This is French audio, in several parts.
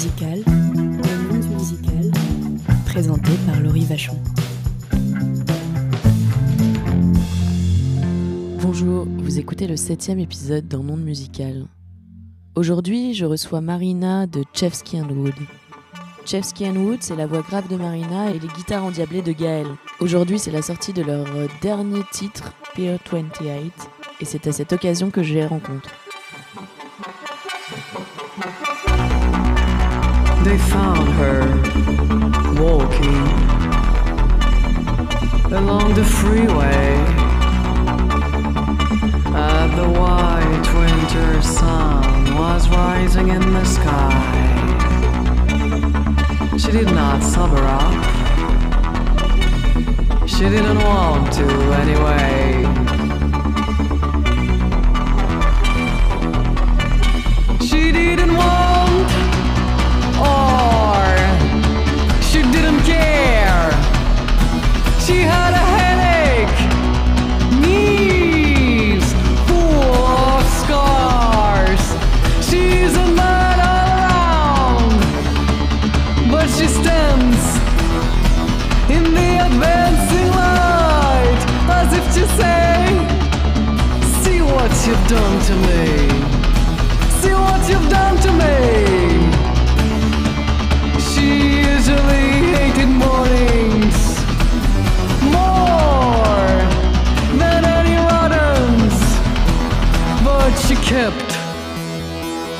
musical, le monde musical, présenté par Laurie Vachon. Bonjour, vous écoutez le septième épisode d'un monde musical. Aujourd'hui, je reçois Marina de Chevsky Wood. Chevsky Wood, c'est la voix grave de Marina et les guitares endiablées de Gaël. Aujourd'hui, c'est la sortie de leur dernier titre, Pier 28, et c'est à cette occasion que je les rencontre. They found her walking along the freeway. Uh, the white winter sun was rising in the sky. She did not sober up. She didn't want to anyway.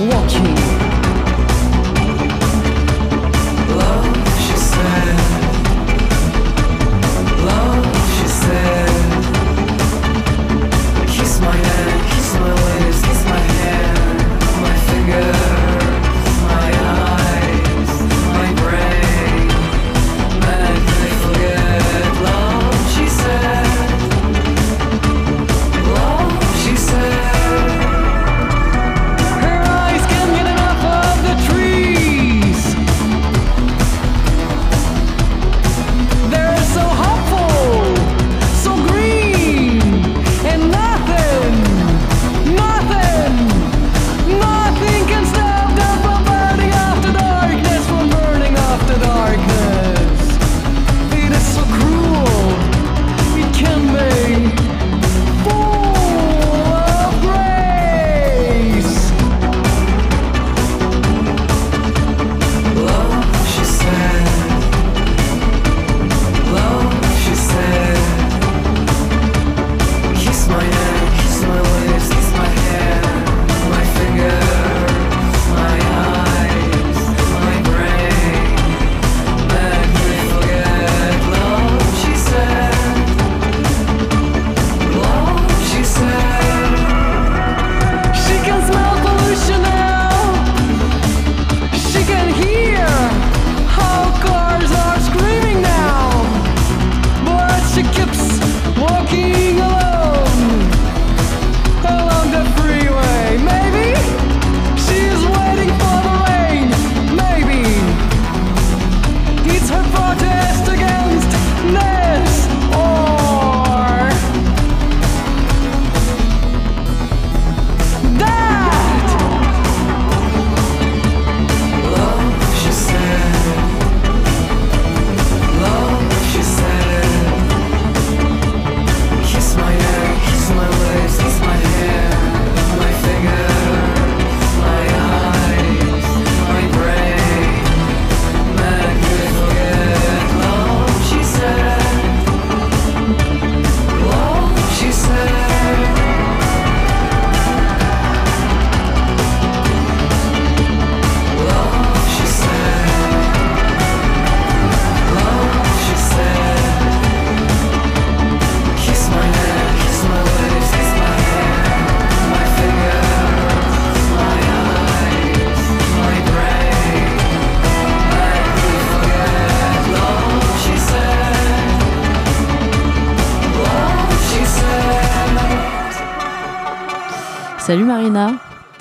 Walking.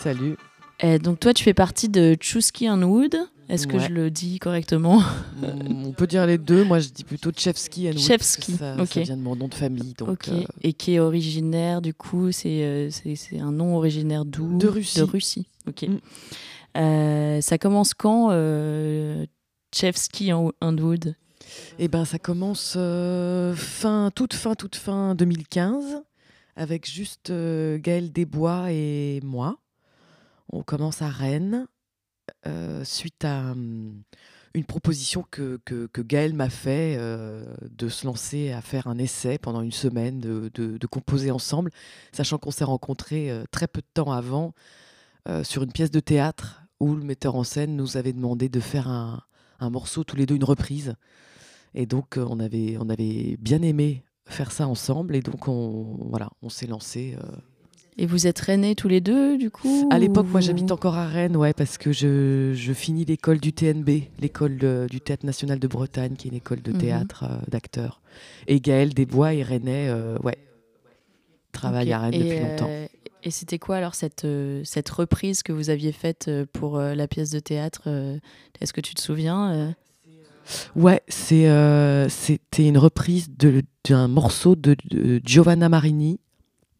Salut. Eh, donc toi, tu fais partie de Chusky Wood. Est-ce que je le dis correctement Mm, On peut dire les deux. Moi, je dis plutôt Chevsky and Wood, Chevsky, Ça, ok. ça vient de mon nom de famille. Donc, euh, Et qui est originaire, du coup, c'est euh, c'est un nom originaire d'où De Russie. De Russie. Ok. Mm. Euh, ça commence quand, euh, Chevsky and Wood? Eh ben, ça commence fin, toute fin, toute fin 2015, avec juste Gaël Desbois et moi. On commence à Rennes, euh, suite à hum, une proposition que, que, que Gaël m'a fait euh, de se lancer à faire un essai pendant une semaine, de, de- composer ensemble, sachant qu'on s'est rencontrés euh, très peu de temps avant sur une pièce de théâtre où le metteur en scène nous avait demandé de faire un, un morceau tous les deux, une reprise. Et donc, on, avait, on avait bien aimé faire ça ensemble. Et donc, on, voilà, on s'est lancé. Et vous êtes rennais tous les deux, du coup À l'époque, moi, j'habite encore à Rennes, ouais, parce que je, je finis l'école du TNB, l'école du Théâtre National de Bretagne, qui est une école de Mhm. théâtre euh, d'acteurs. Et Gaël Desbois et Rennais, euh, ouais, travaille Ok. à Rennes et, depuis longtemps. euh, et c'était quoi alors cette, euh, cette reprise que vous aviez faite pour euh, la pièce de théâtre euh, Est-ce que tu te souviens Ouais, c'est, c'était une reprise d'un morceau de, de Giovanna Marini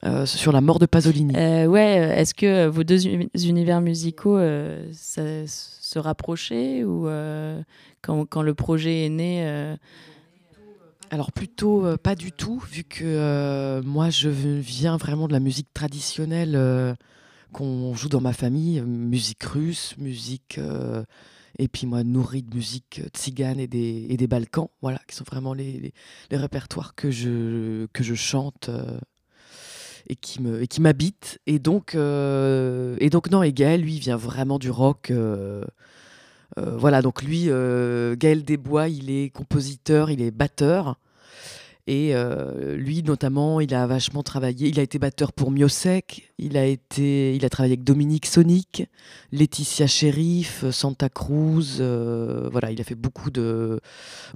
euh, sur la mort de Pasolini. Euh, ouais, euh, est-ce que vos deux uni- univers musicaux euh, ça- se rapprochaient ou quand, quand le projet est né Alors plutôt pas du tout, vu que moi je viens vraiment de la musique traditionnelle qu'on joue dans ma famille, musique russe, musique et puis moi nourrie de musique tzigane et des, et des Balkans, voilà, qui sont vraiment les, les, les répertoires que je, que je chante et qui me et qui m'habitent. Et donc euh, et donc non, et Gaël lui vient vraiment du rock. euh, euh, voilà, donc lui, Gaël Desbois, il est compositeur, il est batteur. Et lui, notamment, il a vachement travaillé. Il a été batteur pour Miosek. Il a été, il a travaillé avec Dominique Sonic, Laetitia Sheriff, Santa Cruz. voilà, il a fait beaucoup de,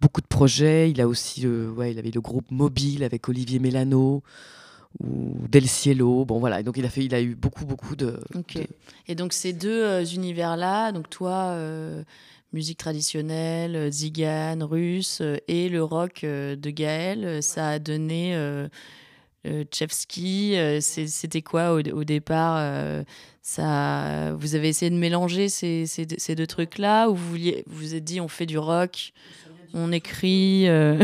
beaucoup de projets. Il a aussi, ouais, il avait le groupe Mobile avec Olivier Mélano ou Del Cielo. Bon, voilà. Et donc il a fait, il a eu beaucoup, beaucoup de. Et donc ces deux euh, univers-là, donc toi, euh, musique traditionnelle, euh, zigane, russe, euh, et le rock euh, de Gaël, ça a donné euh, euh, Chevsky. euh, c'est- C'était quoi au, au départ euh, ça, Vous avez essayé de mélanger ces, ces deux- ces deux trucs-là ou vous vouliez, vous vous êtes dit on fait du rock, on écrit euh,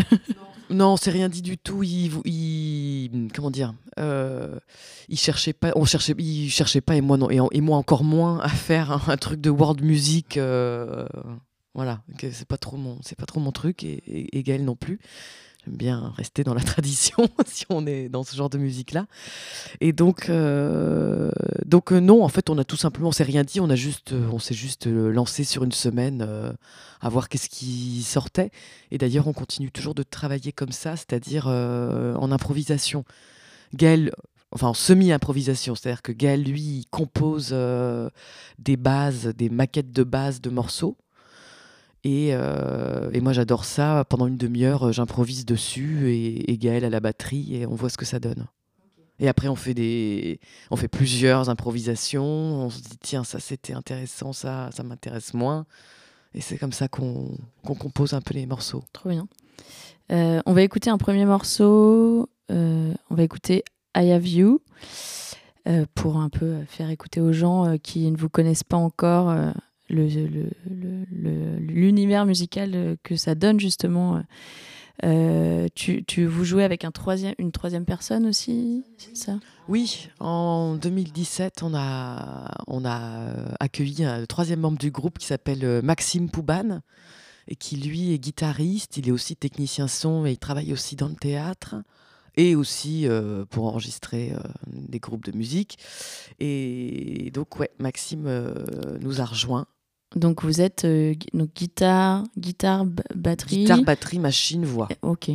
Non, c'est rien dit du tout. Il, il- comment dire euh, Il cherchait pas. On cherchait. Il cherchait pas et moi non et, moi encore moins à faire un, truc de world music. euh, voilà, c'est pas trop mon, c'est pas trop mon truc et, et, et Gaël non plus. Bien rester dans la tradition si on est dans ce genre de musique là. Et donc, euh, donc euh, non, en fait, on a tout simplement, on s'est rien dit. On a juste, euh, on s'est juste lancé sur une semaine à voir qu'est-ce qui sortait. Et d'ailleurs, on continue toujours de travailler comme ça, c'est-à-dire en improvisation. Gaël, enfin en semi-improvisation, c'est-à-dire que Gaël, lui, compose des bases, des maquettes de bases de morceaux. Et, euh, et moi, j'adore ça. Pendant une demi-heure, euh, j'improvise dessus et, et Gaël à la batterie et on voit ce que ça donne. Et après, on fait, des, on fait plusieurs improvisations. On se dit, tiens, ça c'était intéressant, ça, ça m'intéresse moins. Et c'est comme ça qu'on qu'on compose un peu les morceaux. Trop bien. Euh, on va écouter un premier morceau. on va écouter I Have You pour un peu faire écouter aux gens qui ne vous connaissent pas encore euh, l'univers musical euh, que ça donne justement. Euh, tu, tu- vous jouez avec un troisième, une troisième personne aussi, c'est ça? Oui, en 2017, on a, on a euh, accueilli un troisième membre du groupe qui s'appelle euh, Maxime Pouban et qui lui est guitariste, il est aussi technicien son et il travaille aussi dans le théâtre et aussi euh, pour enregistrer euh, des groupes de musique. Et donc ouais, Maxime euh, nous a rejoint. Donc vous êtes euh, donc guitare, guitare, batterie. Guitare, batterie, machine, voix. Eh, Ok.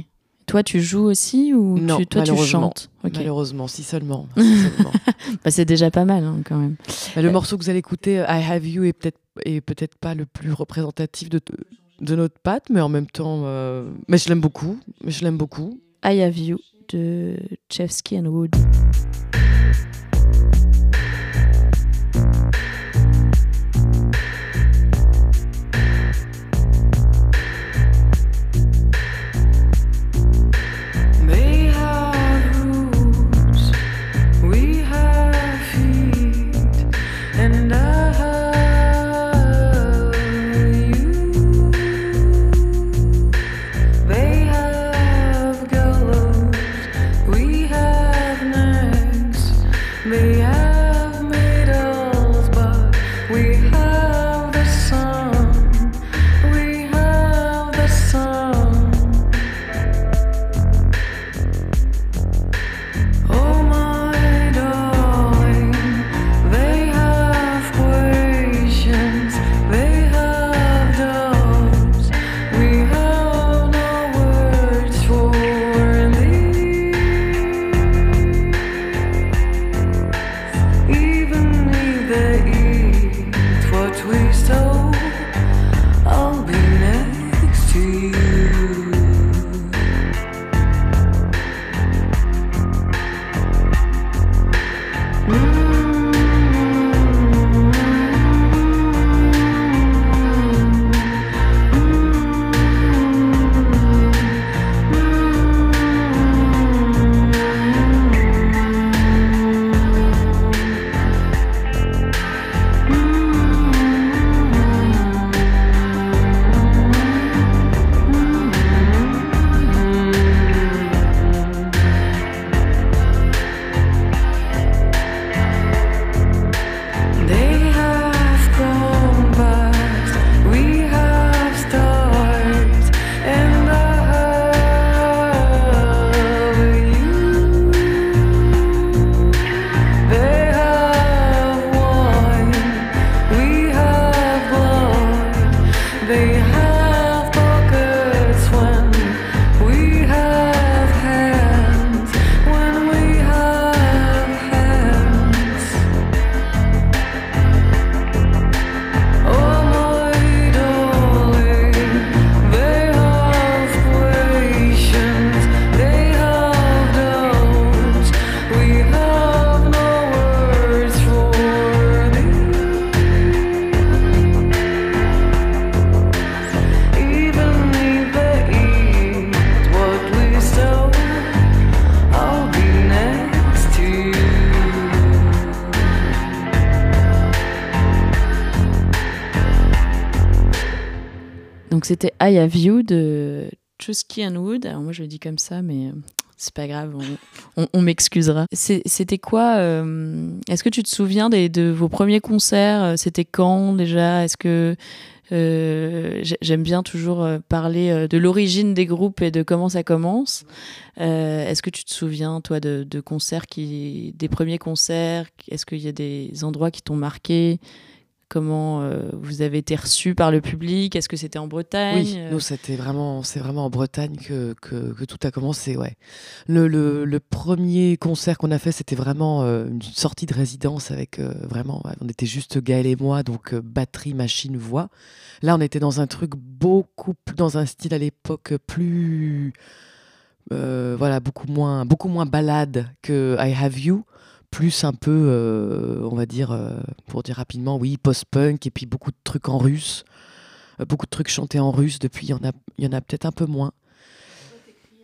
Toi, tu joues aussi ou Non, tu, toi tu chantes? Ok. Malheureusement, si seulement. si seulement. Bah, c'est déjà pas mal hein, quand même. Bah, le morceau que vous allez écouter, I Have You, est peut-être est peut-être pas le plus représentatif de, de notre patte, mais en même temps, euh, mais je l'aime beaucoup. Mais je l'aime beaucoup. I Have You de Chevsky and Wood. Donc c'était I Have You de Chusky and Wood. Alors moi je le dis comme ça, mais c'est pas grave, on, m'excusera. C'était quoi euh, Est-ce que tu te souviens des, de vos premiers concerts? Euh, C'était quand déjà? Est-ce que euh, j'ai- j'aime bien toujours euh, parler euh, de l'origine des groupes et de comment ça commence. Euh, Est-ce que tu te souviens toi de concerts qui, des premiers concerts? Est-ce qu'il y a des endroits qui t'ont marqué? Comment euh, vous avez été reçus par le public? Est-ce que c'était en Bretagne? Oui, nous c'était vraiment, c'est vraiment en Bretagne que, que, tout a commencé, ouais. Le, le, premier concert qu'on a fait, c'était vraiment euh, une sortie de résidence avec euh, vraiment, on était juste Gaël et moi, donc batterie, machine, voix. Là, on était dans un truc beaucoup, plus- dans un style à l'époque plus, voilà, beaucoup moins, beaucoup moins balade que I Have You. Plus un peu, euh, on va dire, euh, pour dire rapidement, oui, post-punk, et puis beaucoup de trucs en russe. Euh, beaucoup de trucs chantés en russe. Depuis, il y en a, il y en a peut-être un peu moins.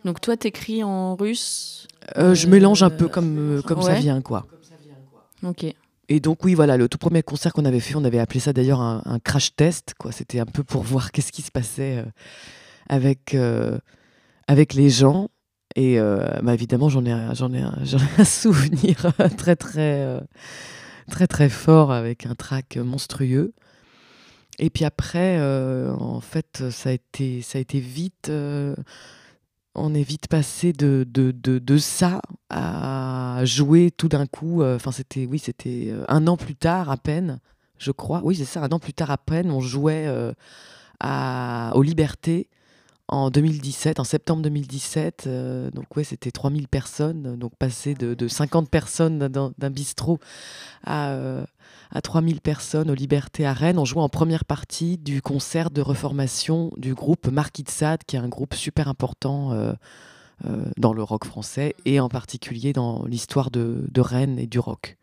Donc toi t'écris en russe je mélange un peu comme, comme ça vient, quoi. Ok. Et donc, oui, voilà, le tout premier concert qu'on avait fait, on avait appelé ça d'ailleurs un, un crash test, quoi. C'était un peu pour voir qu'est-ce qui se passait avec, avec les gens. Et euh, bah, évidemment, j'en ai, j'en ai, ai un souvenir très, très, euh, très, très fort avec un track monstrueux. Et puis après, euh, en fait, ça a été, ça a été vite. euh, on est vite passé de, de, de, de ça à jouer tout d'un coup. euh, Enfin, c'était, oui, c'était euh, un an plus tard à peine, je crois. Oui, c'est ça, un an plus tard à peine, on jouait euh, à, aux Libertés en 2017, en septembre 2017. euh, donc, ouais, c'était 3000 personnes. Donc, passer de, de 50 personnes d'un bistrot à, euh, à 3000 personnes aux Libertés à Rennes. On jouait en première partie du concert de reformation du groupe Marquis qui est un groupe super important euh, euh, dans le rock français et en particulier dans l'histoire de Rennes et du rock.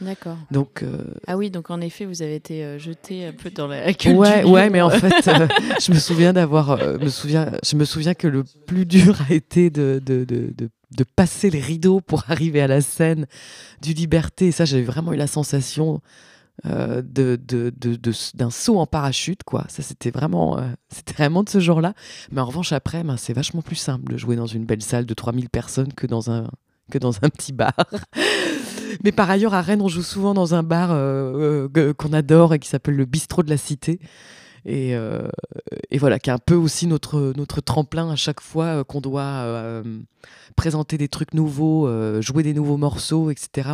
D'accord. Donc, euh, Ah oui, donc en effet, vous avez été euh, jeté un peu dans la culture. ouais, mais en fait, euh, je me souviens d'avoir, euh, me souviens, je me souviens que le plus dur a été de, de, de, de, de passer les rideaux pour arriver à la scène du Liberté. Et ça, j'avais vraiment eu la sensation euh, de, de, de- de- d'un saut en parachute, quoi. Ça, c'était vraiment, euh, c'était vraiment de ce genre-là. Mais en revanche, après, ben, c'est vachement plus simple de jouer dans une belle salle de 3000 personnes que dans un, que dans un petit bar. Mais par ailleurs, à Rennes, on joue souvent dans un bar euh, euh, qu'on adore et qui s'appelle le Bistrot de la Cité. Et, euh, et voilà, qui est un peu aussi notre, notre tremplin à chaque fois qu'on doit présenter des trucs nouveaux, jouer des nouveaux morceaux, etc.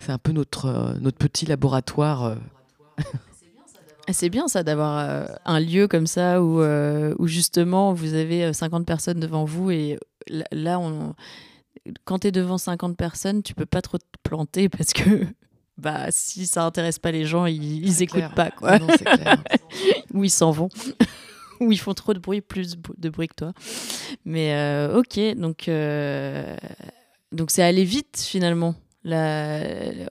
C'est un peu notre, notre petit laboratoire. Ah, C'est bien ça d'avoir un lieu comme ça où, où justement vous avez euh, 50 personnes devant vous et là, on... quand tu es devant 50 personnes, tu peux pas trop te planter parce que bah, si ça intéresse pas les gens, ils, ils écoutent clair. pas quoi. Non, clair. ou ils s'en vont. ou ils font trop de bruit, plus de bruit que toi. Mais euh, ok, donc euh, donc c'est allé vite finalement. La,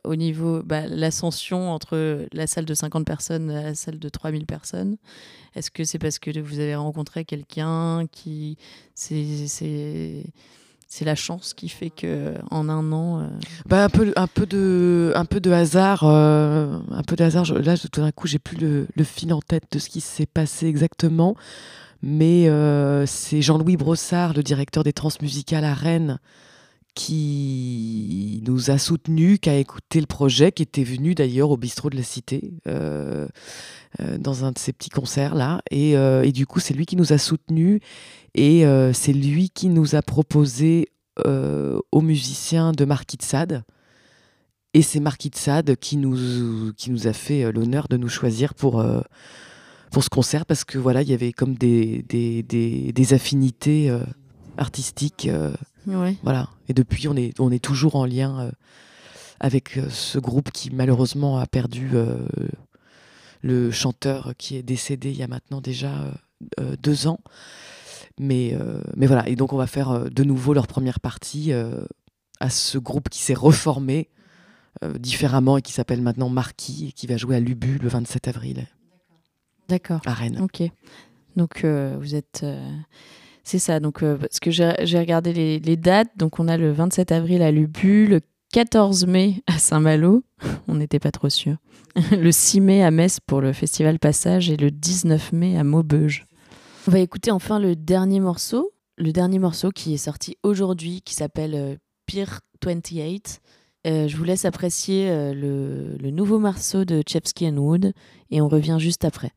au niveau bah, l'ascension entre la salle de 50 personnes et la salle de 3000 personnes est-ce que c'est parce que vous avez rencontré quelqu'un qui c'est c'est la chance qui fait que en un an euh, Bah, un, peu, un, peu de, un peu de hasard. euh, un peu de hasard. Là, tout d'un coup, j'ai plus le, le fil en tête de ce qui s'est passé exactement. Mais euh, c'est Jean-Louis Brossard, le directeur des transmusicales à Rennes, qui nous a soutenus, qui a écouté le projet, qui était venu d'ailleurs au bistrot de la Cité, dans un de ces petits concerts-là. Et, euh, et du coup, c'est lui qui nous a soutenus. Et euh, c'est lui qui nous a proposé euh, aux musiciens de Marquis de Sade. Et c'est Marquis de Sade qui nous, qui nous a fait euh, l'honneur de nous choisir pour, euh, pour ce concert parce que voilà, il y avait comme des, des, des, des affinités artistiques. ouais voilà. Et depuis, on est, on est toujours en lien avec ce groupe qui malheureusement a perdu le chanteur qui est décédé il y a maintenant déjà deux ans. Mais, euh, mais voilà, et donc on va faire euh, de nouveau leur première partie euh, à ce groupe qui s'est reformé différemment et qui s'appelle maintenant Marquis et qui va jouer à Lubu le 27 avril. D'accord. À Rennes. Ok. Donc vous êtes. C'est ça, donc, parce que j'ai regardé les, les dates. Donc on a le 27 avril à Lubu, le 14 mai à Saint-Malo, on n'était pas trop sûr. Le 6 mai à Metz pour le festival Passage et le 19 mai à Maubeuge. On va écouter enfin le dernier morceau, le dernier morceau qui est sorti aujourd'hui, qui s'appelle euh, Pier 28. Euh, je vous laisse apprécier euh, le, nouveau morceau de Chepsky and Wood et on revient juste après.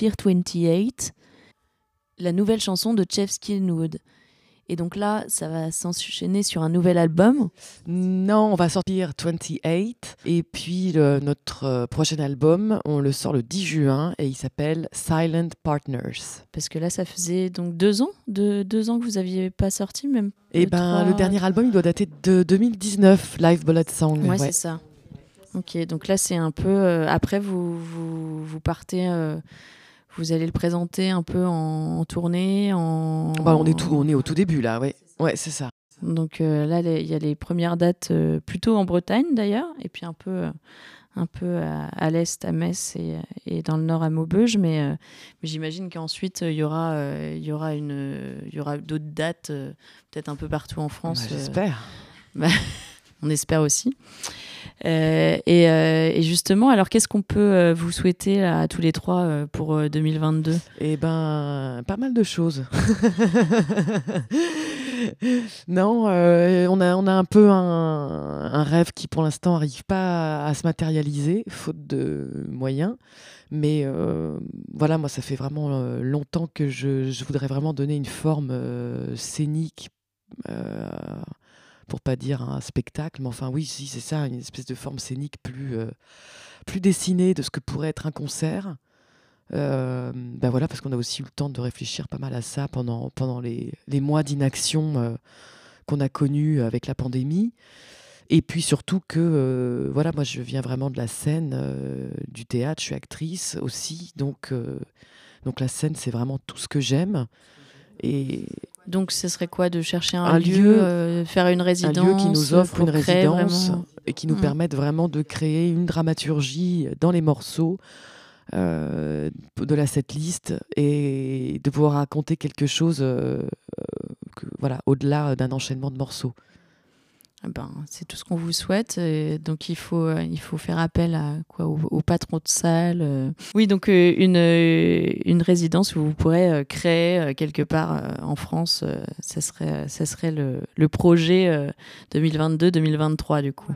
Pier 28, la nouvelle chanson de Jeff Skinwood. Et donc là, ça va s'enchaîner sur un nouvel album Non, on va sortir 28. Et puis notre euh, prochain album, on le sort le 10 juin et il s'appelle Silent Partners. Parce que là, ça faisait donc deux ans, de, deux ans que vous n'aviez pas sorti même. Eh ben, le dernier album, il doit dater de 2019, Live Bullet Song. Ouais, c'est ça. Ok, donc là, c'est un peu... Euh, après, vous, vous, partez... Euh, vous allez le présenter un peu en, tournée en... Bah, on, est au tout début là, ouais. Ouais, c'est ça. Donc euh, là, il y a les premières dates euh, plutôt en Bretagne d'ailleurs, et puis un peu, un peu à, l'est, à Metz et, dans le nord à Maubeuge. Mais, euh, j'imagine qu'ensuite, il y aura, il aura, aura d'autres dates, peut-être un peu partout en France. Bah, J'espère. Bah, on espère aussi. Euh, et, euh, et justement, alors qu'est-ce qu'on peut euh, vous souhaiter à tous les trois pour euh, 2022 Eh ben, pas mal de choses. non, on, a, on a un peu un, rêve qui, pour l'instant, n'arrive pas à, se matérialiser, faute de moyens. Mais voilà, moi, ça fait vraiment longtemps que je, je voudrais vraiment donner une forme scénique, pour pas dire un spectacle, mais enfin, oui, si, c'est ça, une espèce de forme scénique plus, euh, plus dessinée de ce que pourrait être un concert. Euh, ben voilà, parce qu'on a aussi eu le temps de réfléchir pas mal à ça pendant, pendant les, les mois d'inaction euh, qu'on a connus avec la pandémie. Et puis surtout que, voilà, moi je viens vraiment de la scène, du théâtre, je suis actrice aussi, donc, donc la scène c'est vraiment tout ce que j'aime. Et Donc, ce serait quoi de chercher un, Un lieu, euh, faire une un résidence lieu qui nous offre une résidence vraiment- et qui nous Mm. permette vraiment de créer une dramaturgie dans les morceaux euh, de la setlist et de pouvoir raconter quelque chose euh, euh, que, voilà, au-delà d'un enchaînement de morceaux. Eh Ben, c'est tout ce qu'on vous souhaite. Et donc, il faut, euh, il faut faire appel à, quoi, au, au patron de salle. euh. Oui, donc euh, une, euh, une résidence où vous pourrez euh, créer euh, quelque part euh, en France. euh, ça serait, ça serait le, le projet euh, 2022-2023, du coup.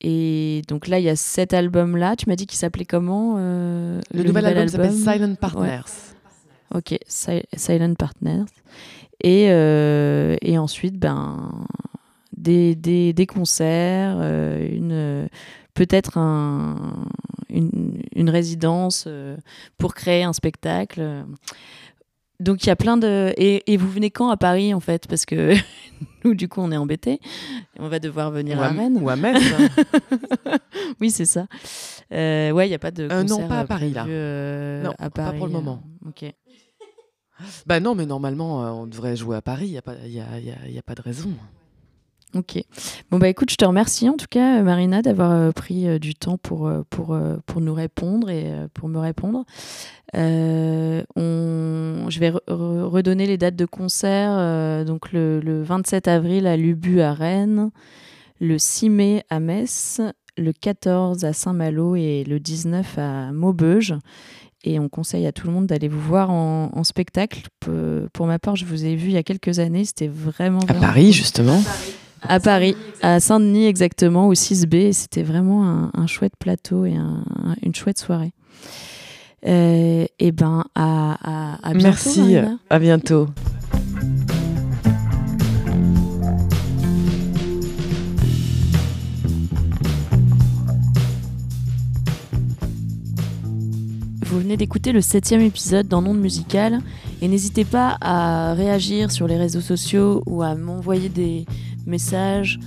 Et donc là, il y a cet album-là. Tu m'as dit qu'il s'appelait comment euh, Le, nouvel, album s'appelle Silent Partners. Ok, Si- Silent Partners. Et, euh, et ensuite, ben, des, des, des concerts, euh, une, peut-être un, une, une résidence euh, pour créer un spectacle. Donc il y a plein de... Et, et vous venez quand à Paris en fait? Parce que nous du coup on est embêtés. On va devoir venir Ou à à, Rennes. ou à Metz. hein. Oui c'est ça. Euh, ouais il n'y a pas de... Euh, non, pas à Paris, là. euh, Non, à pas pour le moment. Ok. bah non, mais normalement, on devrait jouer à Paris. Il n'y a, a, y a- y a pas de raison. Ok. Bon bah écoute, je te remercie en tout cas euh, Marina d'avoir euh, pris euh, du temps pour, pour, pour nous répondre et euh, pour me répondre. Euh, on... Je vais re- re- redonner les dates de concert. euh, donc le, le 27 avril à Lubu à Rennes, le 6 mai à Metz, le 14 à Saint-Malo et le 19 à Maubeuge. Et on conseille à tout le monde d'aller vous voir en, en spectacle. Pe- Pour ma part, je vous ai vu il y a quelques années. C'était vraiment, À vraiment Paris, justement. à Paris, à Saint-Denis exactement, au 6B. et C'était vraiment un, un chouette plateau et un- un- une chouette soirée. Euh, et ben, à, à, à bientôt. Merci. Marina. À bientôt. Vous venez d'écouter le septième épisode dans Monde Musical et n'hésitez pas à réagir sur les réseaux sociaux ou à m'envoyer des messages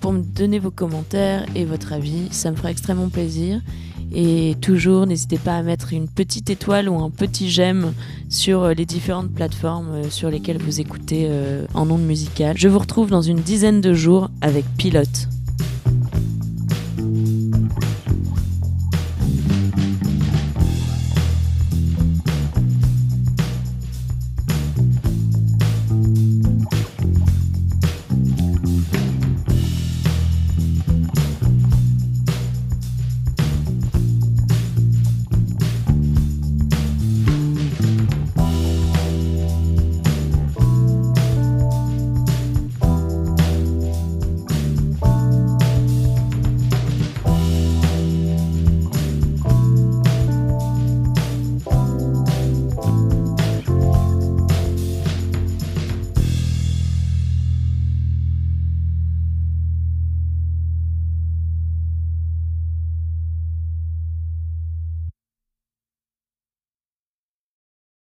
pour me donner vos commentaires et votre avis. Ça me fera extrêmement plaisir. Et toujours, n'hésitez pas à mettre une petite étoile ou un petit j'aime sur les différentes plateformes euh, sur lesquelles vous écoutez euh, en ondes musicales. Je vous retrouve dans une dizaine de jours avec Pilote.